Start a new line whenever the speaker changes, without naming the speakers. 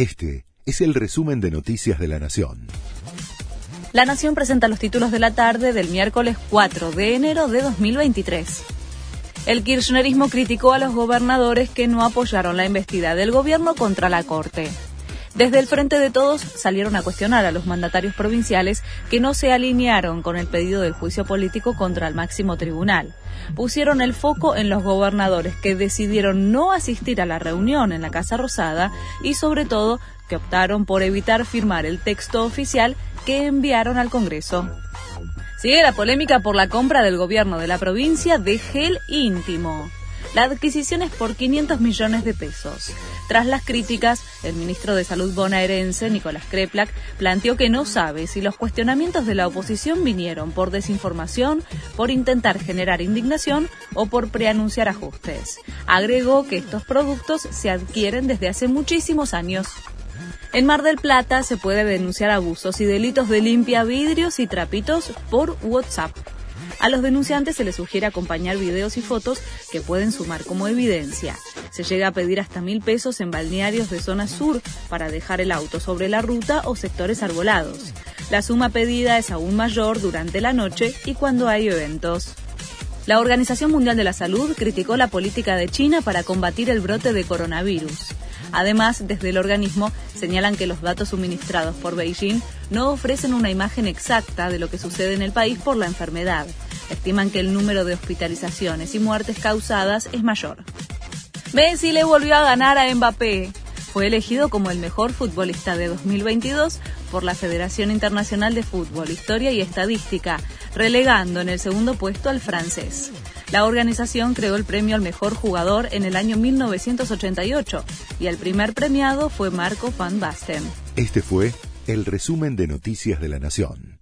Este es el resumen de Noticias de la Nación.
La Nación presenta los títulos de la tarde del miércoles 4 de enero de 2023. El kirchnerismo criticó a los gobernadores que no apoyaron la investida del gobierno contra la Corte. Desde el Frente de Todos salieron a cuestionar a los mandatarios provinciales que no se alinearon con el pedido del juicio político contra el máximo tribunal. Pusieron el foco en los gobernadores que decidieron no asistir a la reunión en la Casa Rosada y sobre todo que optaron por evitar firmar el texto oficial que enviaron al Congreso. Sigue la polémica por la compra del gobierno de la provincia de gel íntimo. La adquisición es por 500 millones de pesos. Tras las críticas, el ministro de Salud bonaerense, Nicolás Kreplak, planteó que no sabe si los cuestionamientos de la oposición vinieron por desinformación, por intentar generar indignación o por preanunciar ajustes. Agregó que estos productos se adquieren desde hace muchísimos años. En Mar del Plata se puede denunciar abusos y delitos de limpia vidrios y trapitos por WhatsApp. A los denunciantes se les sugiere acompañar videos y fotos que pueden sumar como evidencia. Se llega a pedir hasta mil pesos en balnearios de zona sur para dejar el auto sobre la ruta o sectores arbolados. La suma pedida es aún mayor durante la noche y cuando hay eventos. La Organización Mundial de la Salud criticó la política de China para combatir el brote de coronavirus. Además, desde el organismo señalan que los datos suministrados por Beijing no ofrecen una imagen exacta de lo que sucede en el país por la enfermedad. Estiman que el número de hospitalizaciones y muertes causadas es mayor. Messi le volvió a ganar a Mbappé. Fue elegido como el mejor futbolista de 2022 por la Federación Internacional de Fútbol, Historia y Estadística, relegando en el segundo puesto al francés. La organización creó el premio al mejor jugador en el año 1988 y el primer premiado fue Marco van Basten.
Este fue el resumen de Noticias de la Nación.